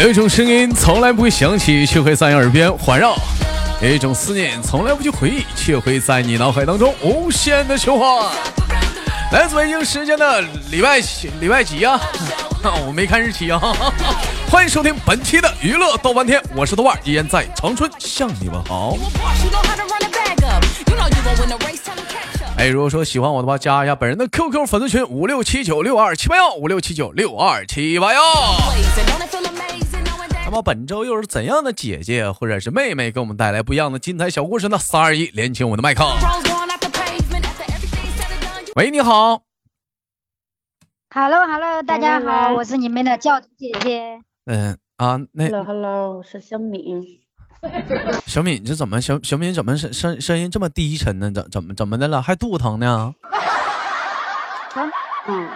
有一种声音从来不会响起，却会在你耳边环绕；有一种思念从来不去回忆，却会在你脑海当中无限的循环。来自北京时间的礼拜？礼拜几呀？我没看日期啊！欢迎收听本期的娱乐豆瓣天，我是豆瓣，依然在长春向你们好。哎，如果说喜欢我的话，加一下本人的 QQ 粉丝群五六七九六二七八幺五六七九六二七八幺。那么本周又是怎样的姐姐或者是妹妹给我们带来不一样的精彩小故事呢？三二一，连起我们的麦克。喂，你好。Hello，Hello，大家好，我是你们的教主姐姐。嗯啊，那 Hello，Hello，我是小敏。小敏，这怎么小小敏怎么声声声音这么低沉呢？怎怎么怎么的了？还肚子疼呢？嗯。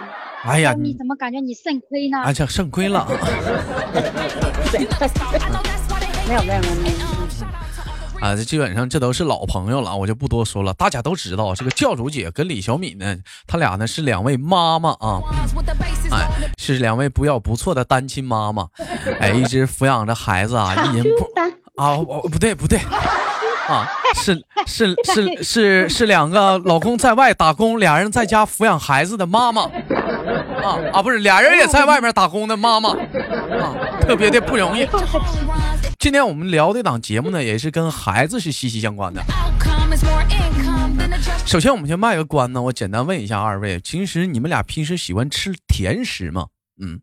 哎呀，你怎么感觉你肾亏呢？哎，这肾亏了。没有没有没有没有。啊，这基本上这都是老朋友了，我就不多说了。大家都知道，这个教主姐跟李小敏呢，她俩呢是两位妈妈啊，哎，是两位不要不错的单亲妈妈，哎，一直抚养着孩子啊，一人不 啊，我不对不对 啊，是是是 是是两个老公在外打工，俩人在家抚养孩子的妈妈啊啊，不是俩人也在外面打工的妈妈啊，特别的不容易。今天我们聊这档节目呢，也是跟孩子是息息相关的。首先，我们先卖个关呢，我简单问一下二位，平时你们俩平时喜欢吃甜食吗？嗯，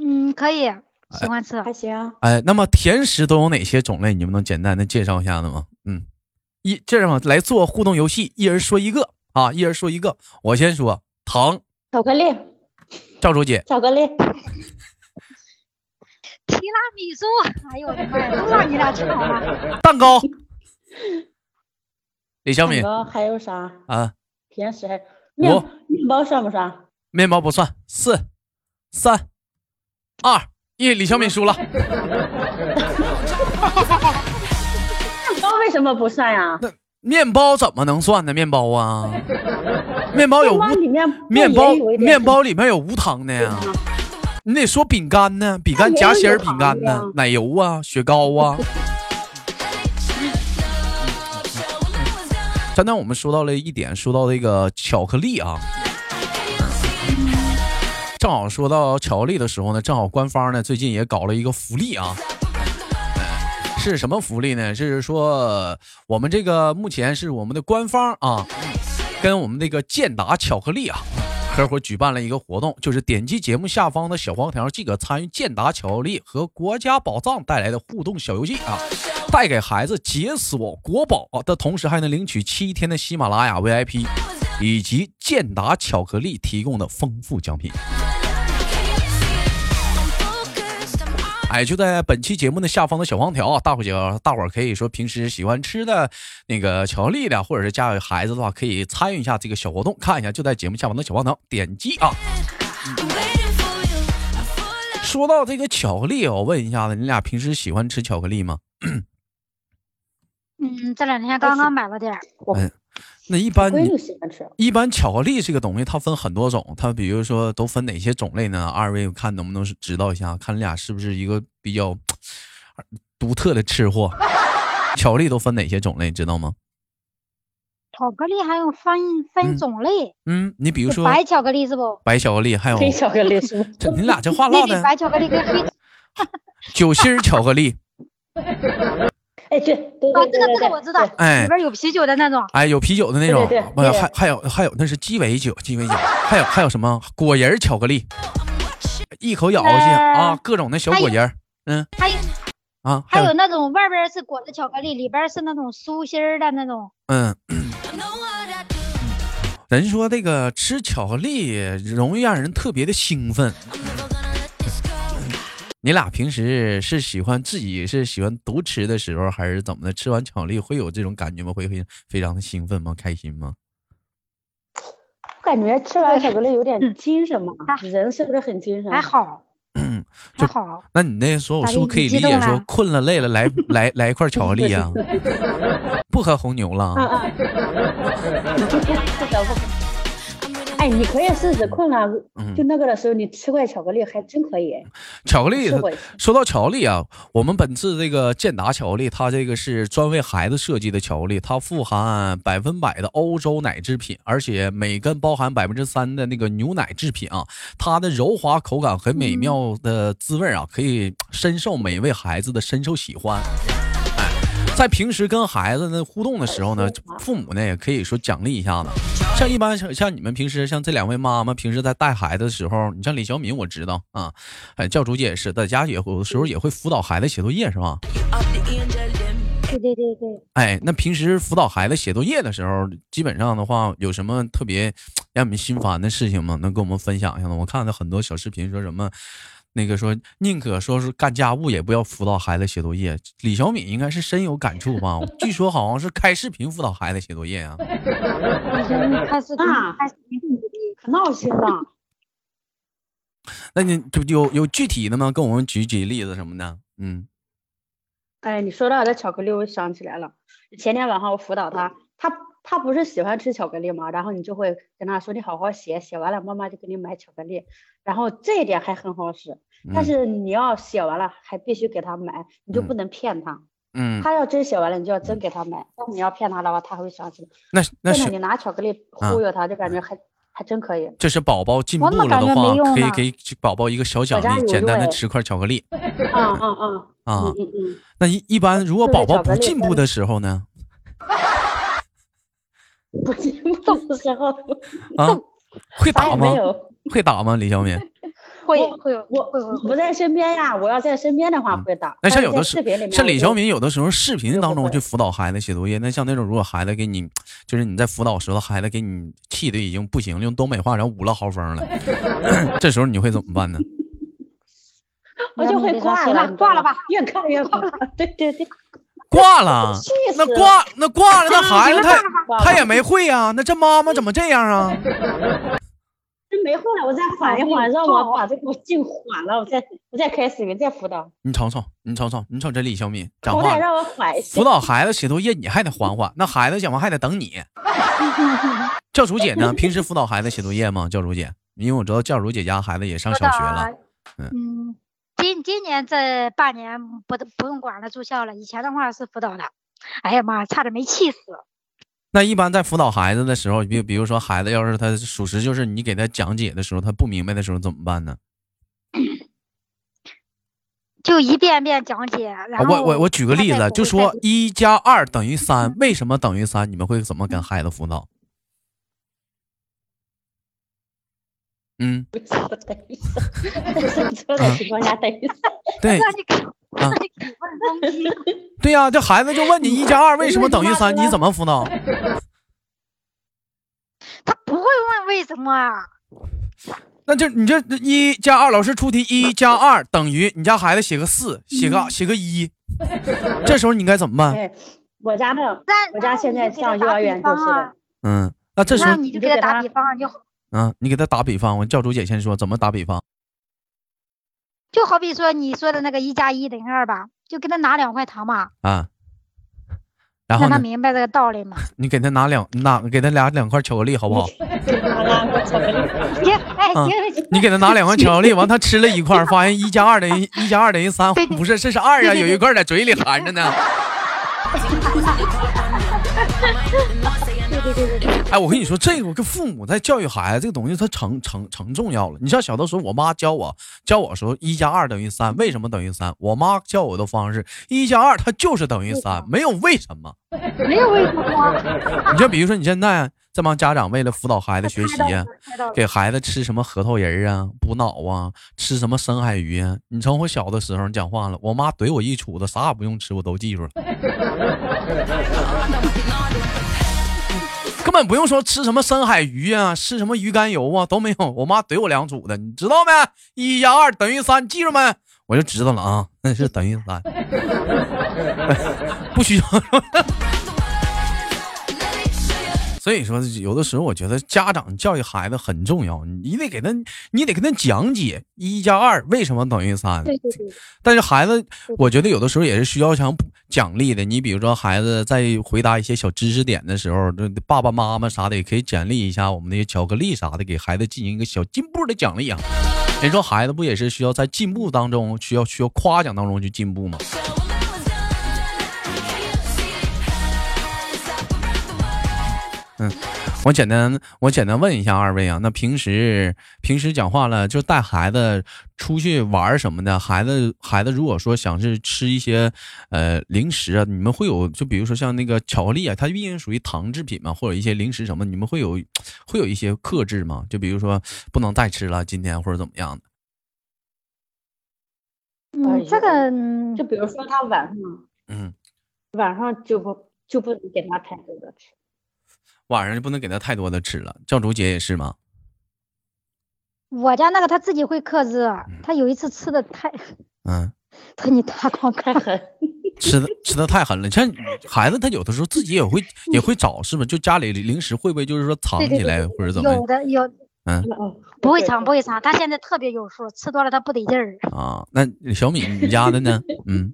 嗯，可以，喜欢吃，还行。哎，那么甜食都有哪些种类？你们能简单的介绍一下子吗？嗯，一这样来做互动游戏，一人说一个啊，一人说一个。我先说糖，巧克力，赵主姐，巧克力。提拉米苏，哎呦我的妈呀，都让你俩抢了。蛋糕，李小敏。还有啥啊？甜食还面面包算不算？面包不算。四、三、二、一，李小敏输了。面包为什么不算呀？那面包怎么能算呢？面包啊，面包有无面面包面包里面有无糖的呀。你得说饼干呢，饼干夹心儿饼干呢，奶油啊，雪糕啊。刚才我们说到了一点，说到这个巧克力啊，正好说到巧克力的时候呢，正好官方呢最近也搞了一个福利啊，是什么福利呢？是说我们这个目前是我们的官方啊，跟我们那个健达巧克力啊。合伙举办了一个活动，就是点击节目下方的小黄条即可参与健达巧克力和国家宝藏带来的互动小游戏啊，带给孩子解锁国宝的同时，还能领取七天的喜马拉雅 VIP，以及健达巧克力提供的丰富奖品。哎，就在本期节目的下方的小黄条啊，大伙儿大伙儿可以说平时喜欢吃的那个巧克力的，或者是家有孩子的话，可以参与一下这个小活动，看一下就在节目下方的小黄条点击啊。说到这个巧克力，我问一下子，你俩平时喜欢吃巧克力吗？嗯，这两天刚刚买了点儿。嗯。那一般一般巧克力这个东西，它分很多种，它比如说都分哪些种类呢？二位看能不能知道一下，看你俩是不是一个比较独特的吃货？巧克力都分哪些种类，知道吗？巧克力还有分分种类。嗯，你比如说白巧克力是不？白巧克力还有黑巧克力是不？这你俩这话唠 的。白巧克力跟黑 酒心巧克力。哎，对，啊，这个这个我知道，哎，里边有啤酒的那种，哎，有啤酒的那种，不，还还有还有那是鸡尾酒，鸡尾酒，还有还有什么果仁巧克力，一口咬下去啊，各种的小果仁，嗯，还有啊，还有那种外边是裹着巧克力，里边是那种酥心的那种，嗯，人说这个吃巧克力容易让人特别的兴奋。你俩平时是喜欢自己是喜欢独吃的时候，还是怎么的？吃完巧克力会有这种感觉吗？会非非常的兴奋吗？开心吗？我感觉吃完巧克力有点精神嘛，人是不是很精神？还好，还好。那你那说，我是不是可以理解说，困了累了来来来一块巧克力啊？不喝红牛了。哎，你可以试试困了，就那个的时候，你吃块巧克力还真可以。巧克力，说到巧克力啊，我们本次这个健达巧克力，它这个是专为孩子设计的巧克力，它富含百分百的欧洲奶制品，而且每根包含百分之三的那个牛奶制品啊，它的柔滑口感和美妙的滋味啊，可以深受每位孩子的深受喜欢。在平时跟孩子呢互动的时候呢，父母呢也可以说奖励一下子。像一般像像你们平时像这两位妈妈平时在带孩子的时候，你像李小敏我知道啊，哎教主姐也是在家也有的时候也会辅导孩子写作业是吧？对对对对。哎，那平时辅导孩子写作业的时候，基本上的话有什么特别让你们心烦的事情吗？能跟我们分享一下吗？我看到很多小视频说什么。那个说宁可说是干家务，也不要辅导孩子写作业。李小敏应该是深有感触吧？据说好像是开视频辅导孩子写作业啊。开视频，开视频可闹心了。那你就有有具体的吗？跟我们举举例子什么的。嗯。哎，你说到这巧克力，我想起来了。前天晚上我辅导他，他他不是喜欢吃巧克力吗？然后你就会跟他说：“你好好写，写完了妈妈就给你买巧克力。”然后这一点还很好使。但是你要写完了，还必须给他买，你就不能骗他。嗯，他要真写完了，你就要真给他买。但你要骗他的话，他会想起来。那那是你拿巧克力忽悠他，就感觉还还真可以。这是宝宝进步了的话，可以给宝宝一个小奖励，简单的吃块巧克力。嗯嗯嗯啊嗯嗯。那一一般如果宝宝不进步的时候呢？不进步的时候啊？会打吗？会打吗？李小敏？会会我不在身边呀，我要在身边的话会打。那像有的视频里，像李小敏有的时候视频当中去辅导孩子写作业，那像那种如果孩子给你，就是你在辅导时候，孩子给你气的已经不行了，用东北话然后捂了豪风了，这时候你会怎么办呢？我就会挂了，挂了吧，越看越挂。对对对，挂了。那挂那挂了，那孩子他他也没会呀，那这妈妈怎么这样啊？没会了，我再缓一缓，让我把这个劲缓了，我再我再开视频再辅导。你瞅瞅，你瞅瞅，你瞅这李小敏讲话。让我缓一下。辅导孩子写作业，你还得缓缓。那孩子讲完还得等你。教主姐呢？平时辅导孩子写作业吗？教主姐，因为我知道教主姐家孩子也上小学了。嗯，今今年这半年不不用管了，住校了。以前的话是辅导的。哎呀妈，差点没气死。那一般在辅导孩子的时候，比比如说孩子要是他属实就是你给他讲解的时候，他不明白的时候怎么办呢？就一遍遍讲解。然后我我我举个例子，就说一加二等于三，为什么等于三？你们会怎么跟孩子辅导？嗯。不等于三，错的情况下等于三。对。啊，对呀，这孩子就问你一加二为什么等于三，你怎么辅导？他不会问为什么啊？那就你这一加二，老师出题一加二等于你家孩子写个四，写个写个一，这时候你该怎么办？我家没有，我家现在上幼儿园就是的。嗯，那这时候你就给他打比方就。嗯，你给他打比方，我教主姐先说怎么打比方。就好比说你说的那个一加一等于二吧，就给他拿两块糖嘛，啊，然后让他明白这个道理嘛。你给他拿两拿，给他俩两块巧克力，好不好？你给他拿两块巧克力，完他吃了一块，发现一加二等于一加二等于三，不是，这是二啊，有一块在嘴里含着呢。哎，我跟你说，这个跟父母在教育孩子这个东西，它成成成重要了。你像小的时候，我妈教我教我说一加二等于三，为什么等于三？我妈教我的方式，一加二它就是等于三，没有为什么，没有为什么。你就比如说你现在这帮家长为了辅导孩子学习呀，给孩子吃什么核桃仁啊，补脑啊，吃什么深海鱼啊？你从我小的时候讲话了，我妈怼我一杵子，啥也不用吃，我都记住了。根本不用说吃什么深海鱼啊，吃什么鱼肝油啊，都没有。我妈怼我两组的，你知道没？一加二等于三，记住没？我就知道了啊，那 是等于三，不需要。所以说，有的时候我觉得家长教育孩子很重要，你得给他，你得跟他讲解一加二为什么等于三。对对对。但是孩子，我觉得有的时候也是需要想奖励的。你比如说，孩子在回答一些小知识点的时候，这爸爸妈妈啥的也可以奖励一下我们那些巧克力啥的，给孩子进行一个小进步的奖励啊。人说孩子不也是需要在进步当中，需要需要夸奖当中去进步吗？嗯，我简单我简单问一下二位啊，那平时平时讲话了，就带孩子出去玩什么的，孩子孩子如果说想是吃一些呃零食啊，你们会有就比如说像那个巧克力啊，它毕竟属于糖制品嘛，或者一些零食什么，你们会有会有一些克制吗？就比如说不能再吃了，今天或者怎么样的？嗯，这个就比如说他晚上，嗯，晚上就不就不能给他太多的吃。晚上就不能给他太多的吃了，教主姐也是吗？我家那个他自己会克制，他有一次吃的太，嗯，他你他光太狠，吃的吃的太狠了。像孩子他有的时候自己也会 也会找，是不是？就家里零食会不会就是说藏起来或者怎么？有的有，嗯，不会藏不会藏，他现在特别有数，吃多了他不得劲儿啊。那小米你家的呢？嗯，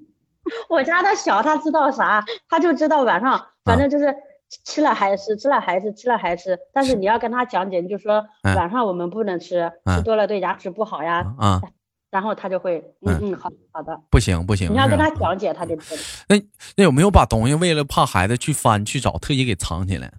我家的小他知道啥？他就知道晚上反正就是。吃了还是，吃了还是，吃了还是。但是你要跟他讲解，你就说晚上我们不能吃，吃多了对牙齿不好呀。啊，然后他就会，嗯嗯，好好的。不行不行，你要跟他讲解，他就。那那有没有把东西为了怕孩子去翻去找，特意给藏起来？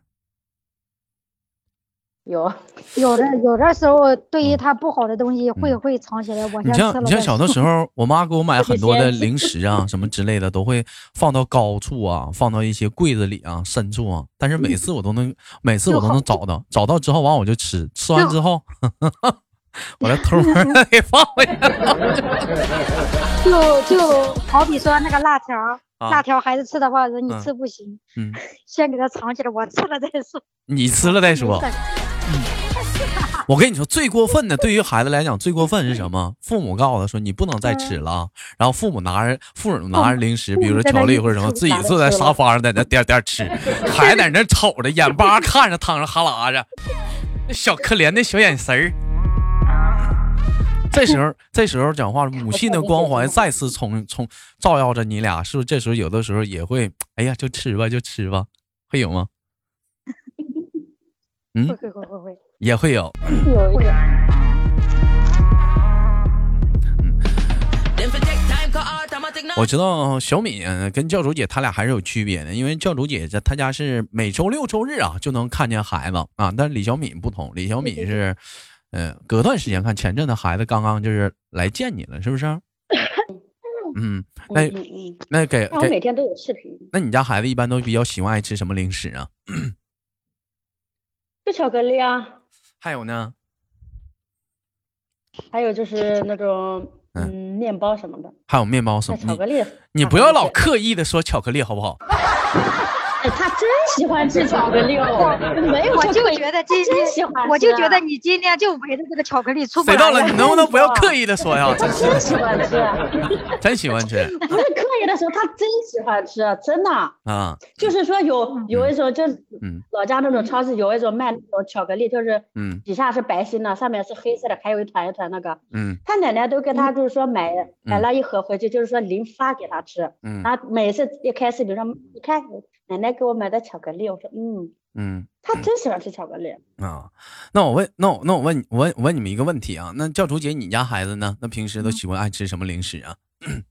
有 有的有的时候，对于他不好的东西会会藏起来。我你像你像小的时候，我妈给我买很多的 零食啊，什么之类的，都会放到高处啊，放到一些柜子里啊，深处啊。但是每次我都能，每次我都能找到，找到之后完我就吃，吃完之后，我再偷摸的给放回去。就就好比说那个辣条，辣条孩子吃的话，说你吃不行，嗯，先给他藏起来，我吃了再说。你吃了再说。我跟你说，最过分的，对于孩子来讲，最过分是什么？父母告诉他说：“你不能再吃了。”然后父母拿着，父母拿着零食，比如说巧克力或者什么，自己坐在沙发上在那点点吃，孩子在那瞅着，眼巴看着，淌着哈喇子，那小可怜的小眼神儿。这时候，这时候讲话，母亲的光环再次冲冲照耀着你俩，是不是？这时候有的时候也会，哎呀，就吃吧，就吃吧，会有吗？嗯，会会会会会。也会有，有一点。我知道小敏跟教主姐他俩还是有区别的，因为教主姐在她家是每周六周日啊就能看见孩子啊，但李小敏不同，李小敏是，嗯，隔段时间看。前阵子孩子刚刚就是来见你了，是不是？嗯，那那给我每天都有视频。那你家孩子一般都比较喜欢爱吃什么零食啊？就巧克力啊。还有呢，还有就是那种嗯面包什么的，还有面包什么巧克力，你不要老刻意的说巧克力好不好？哎，他真喜欢吃巧克力哦！没有，我就觉得今天，我就觉得你今天就围着这个巧克力出不来。谁到了？你能不能不要刻意的说呀？真喜欢吃，真喜欢吃。不是刻意的时候，他真喜欢吃，真的啊。就是说有有一种，就嗯，老家那种超市有一种卖那种巧克力，就是嗯，底下是白心的，上面是黑色的，还有一团一团那个。嗯。他奶奶都跟他就是说买买了一盒回去，就是说零发给他吃。嗯。然后每次一开始，比如说你看。奶奶给我买的巧克力，我说嗯嗯，他真喜欢吃巧克力啊。那我问，那我那我问我问我问你们一个问题啊，那教主姐，你家孩子呢？那平时都喜欢爱吃什么零食啊？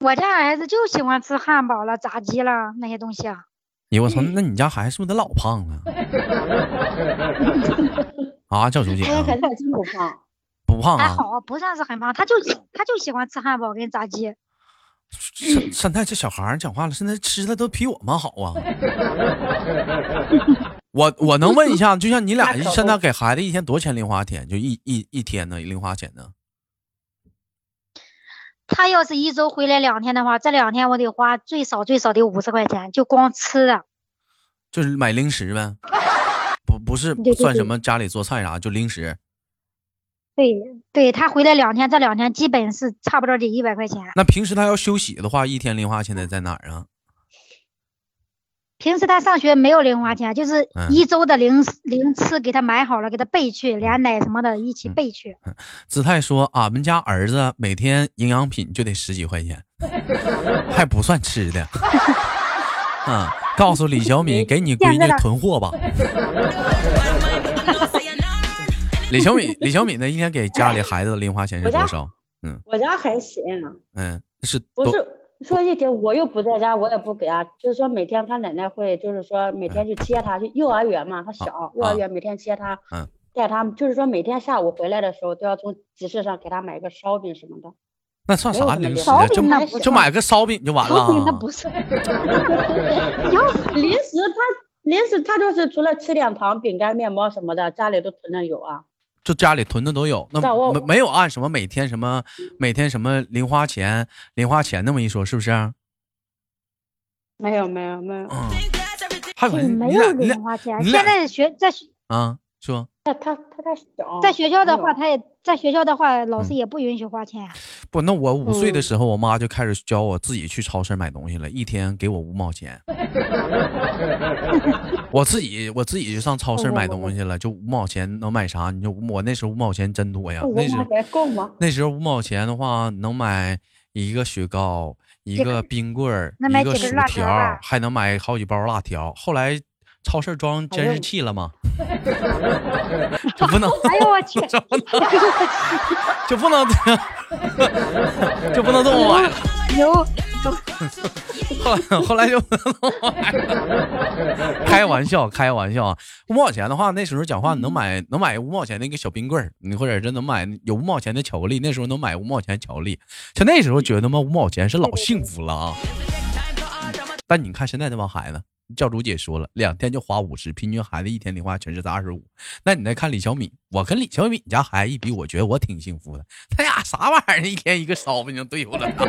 我家儿子就喜欢吃汉堡了、炸鸡了那些东西啊。哎我操，那你家孩子是不是得老胖了？啊，叫主姐，孩子还真不胖，不胖啊，还好，不算是很胖，他就他就喜欢吃汉堡跟炸鸡。现现在这小孩讲话了，现在吃的都比我们好啊！我 我能问一下，就像你俩现在给孩子一天多少钱零花钱？就一一一天的零花钱呢？他要是一周回来两天的话，这两天我得花最少最少得五十块钱，就光吃的。就是买零食呗？不不是算什么家里做菜啥，就零食。对，对他回来两天，这两天基本是差不多得一百块钱。那平时他要休息的话，一天零花钱得在哪儿啊？平时他上学没有零花钱，就是嗯一周的零零吃给他买好了，给他备去，连奶什么的一嗯起备去。子泰说，俺们家儿子每天营养品就得十几块钱，还不算吃的。啊，告诉李小敏，给你闺女囤货吧。李小敏，李小敏呢，一天给家里孩子的零花钱是多少？我家还行，嗯，是多不是说一天我又不在家，我也不给啊，就是说每天他奶奶会，就是说每天去接他，去幼儿园嘛，他小，幼儿园每天接他，嗯，带他，就是说每天下午回来的时候都要从集市上给他买个烧饼什么的。那算啥零食？就就买个烧饼就完了烧饼那啊。不是，零食他零食他就是除了吃点糖、饼干、面包什么的，家里都囤着有啊。就家里囤的都有，那没没有按什么每天什么每天什么零花钱零花钱那么一说，是不是？没有没有没有，嗯，还有没有零花钱。现在学在学啊，说他他他太小。在学校的话，他也在学校的话，老师嗯也不允许花钱。不，那我五岁的嗯时候，我妈就开始教我自己去超市买东西了，一天给我五毛钱。我自己我自己就上超市买东西了，就五毛钱能买啥？你就我那时候五毛钱真多呀，那时候毛钱够吗？那时候五毛钱的话，能买一个雪糕，一个个冰棍儿，一个薯条还能买好几包辣条。后来超市装监视器了吗？就不能哎呦我去！就不能 就不能就不能这么玩了。有后来后来就不能这么买了。开玩笑，开玩笑啊！五毛钱的话，那时候讲话能买能买五毛钱的一个小冰棍儿，你或者是能买有五毛钱的巧克力，那时候能买五毛钱巧克力。像那时候觉得他妈，五毛钱是老幸福了啊。但你看现在这帮孩子，教主姐说了，两天就花五十，平均孩子一天零花钱是二十五。那你再看李小米，我跟李小米家孩子一比，我觉得我挺幸福的。他俩啥玩意儿，一天一个烧饼就对付了。太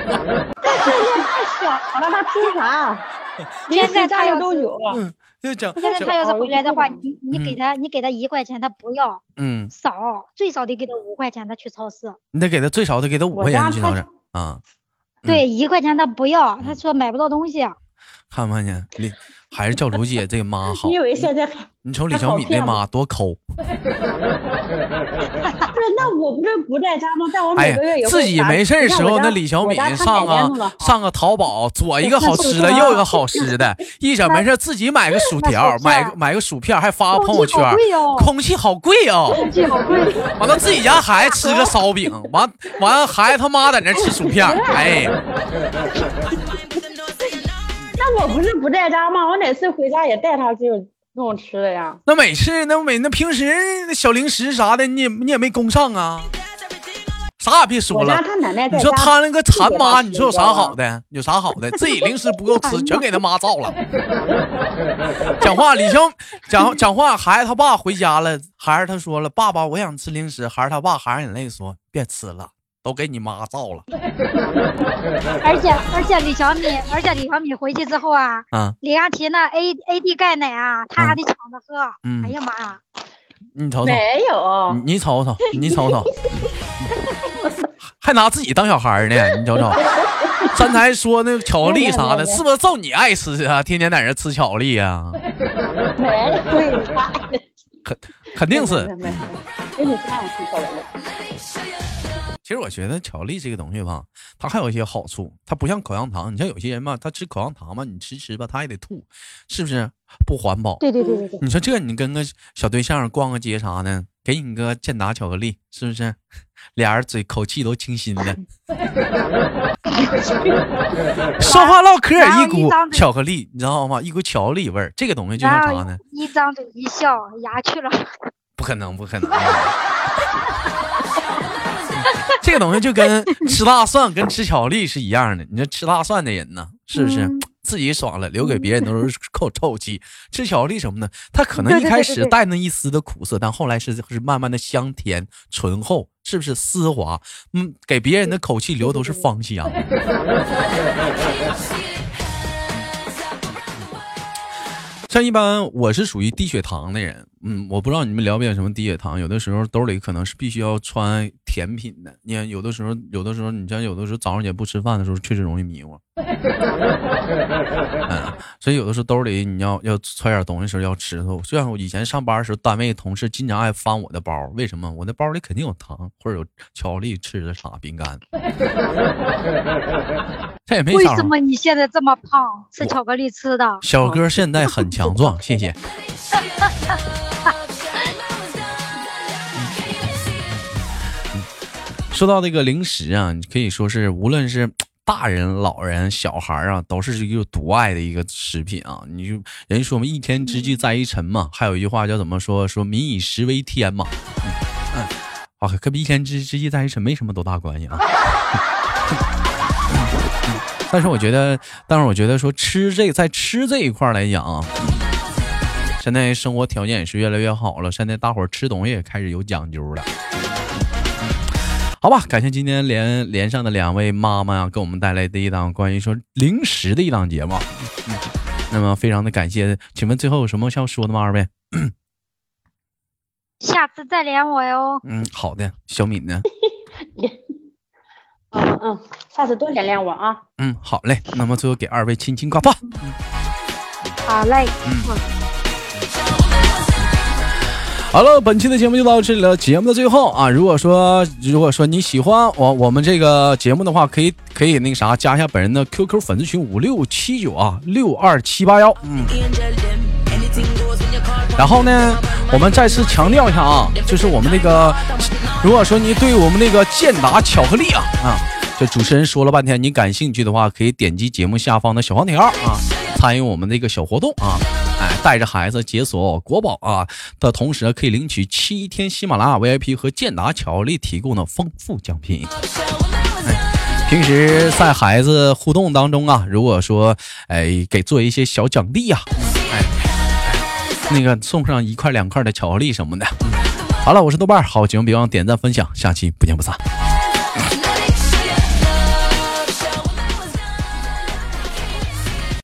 小了，他吃啥？零现在他要是都有啊。嗯，就讲讲现在他要是回来的话，嗯你你给嗯他你给他一块钱，他不要，嗯，少最少得给他五块钱，他去超市。你得给他最少得给他五块钱他去超市啊。嗯对，一块钱他不要，他说买不到东西。看没看见？李还是叫卢姐这个妈好你。以为现在还你瞅李小敏那妈多抠，不是？那我不是不在家吗？但我每个月也，会自己没事儿时候，那李小敏上啊改编弄得好上个淘宝，左一个好吃的，右一个好吃的，一整没事儿自己买个薯条，那买个买个薯片，还发个朋友圈空气好贵哦，空气好贵哦。空气好贵。完了自己家孩子吃个烧饼，完完了孩子他妈在那吃薯片，哎，那我不是不在家吗？我哪次回家也带他去弄吃的呀。那每次那每那平时那小零食啥的，你也你也没供上啊，啥也别说了。他奶奶在你。说他那个馋妈，你说有啥好的？有啥好的？自己零食不够吃，全给他妈造了。讲话，李兄讲讲话，孩子他爸回家了，孩子他说了，爸爸我想吃零食，孩子他爸含着眼泪说别吃了，都给你妈造了。而且而且李小米，而且李小米回去之后啊，啊，李佳琦那 A A D 钙奶啊，他还得抢着喝。嗯哎呀妈呀！你瞅瞅，没有，你你瞅瞅，你瞅瞅，还拿自己当小孩呢，你瞅瞅。刚才说那个巧克力啥的，是不是就你爱吃啊？天天在那吃巧克力啊？没有，对，他肯肯定是给你看吃巧克力。其实我觉得巧克力这个东西吧，它还有一些好处，它不像口香糖。你像有些人吧，他吃口香糖嘛，你吃吃吧，他也得吐，是不是？不环保。对对对对对，你说这你跟个小对象逛个街啥的，给你个健达巧克力，是不是？俩人嘴口气都清新的，说话唠嗑一股巧克力，你知道吗？一股巧克力味儿。这个东西就像啥呢？一张嘴一笑，牙去了。不可能，不可能。这个东西就跟 吃大蒜跟吃巧克力是一样的。你说吃大蒜的人呢，是不是、嗯自己爽了，留给别人都是口臭气？吃巧克力什么呢？它可能一开始带那一丝的苦涩，但后来是是慢慢的香甜醇厚，是不是丝滑？嗯，给别人的口气留都是芳香。像一般我是属于低血糖的人，嗯，我不知道你们了不了解什么低血糖，有的时候兜里可能是必须要穿甜品的。你看，有的时候，有的时候，你像有的时候早上也不吃饭的时候，确实容易迷糊。嗯，所以有的时候兜里你要要揣点东西时候要吃。就像我以前上班的时候，单位同事经常爱翻我的包，为什么？我那包里肯定有糖或者有巧克力吃的啥饼干。这也没为什么你现在这么胖？吃巧克力吃的？小哥现在很强壮，谢谢。说到这个零食啊，可以说是无论是 大人、老人、小孩啊，都是一个独爱的一个食品啊。你就人说嘛，一天之计在于晨嘛，还有一句话叫怎么说？说民以食为天嘛。嗯，啊，可比一天之之计在于晨没什么多大关系啊。但是我觉得，但是我觉得说吃这在吃这一块来讲啊。现在生活条件也是越来越好了，现在大伙儿吃东西也开始有讲究了。好吧，感谢今天连连上的两位妈妈呀，给我们带来的一档关于说零食的一档节目。那么非常的感谢，请问最后有什么要说的吗？二位？下次再连我哟。嗯，好的，小敏呢？嗯嗯，下次多连连我啊。嗯，好嘞。那么最后给二位亲亲挂挂。好嘞。嗯。好了，本期的节目就到这里了。节目的最后啊，如果说如果说你喜欢我我们这个节目的话，可以可以那个啥，加一下本人的 QQ 粉丝群五六七九啊六二七八幺。嗯。然后呢，我们再次强调一下啊，就是我们那个，如果说你对我们那个健达巧克力啊啊，这主持人说了半天，你感兴趣的话，可以点击节目下方的小黄条啊，参与我们这个小活动啊。带着孩子解锁国宝啊的同时，可以领取七天喜马拉雅 VIP 和健达巧克力提供的丰富奖品。平时在孩子互动当中啊，如果说哎给做一些小奖励呀，哎，那个送上一块两块的巧克力什么的。好了，我是豆瓣，好节目别忘点赞分享，下期不见不散。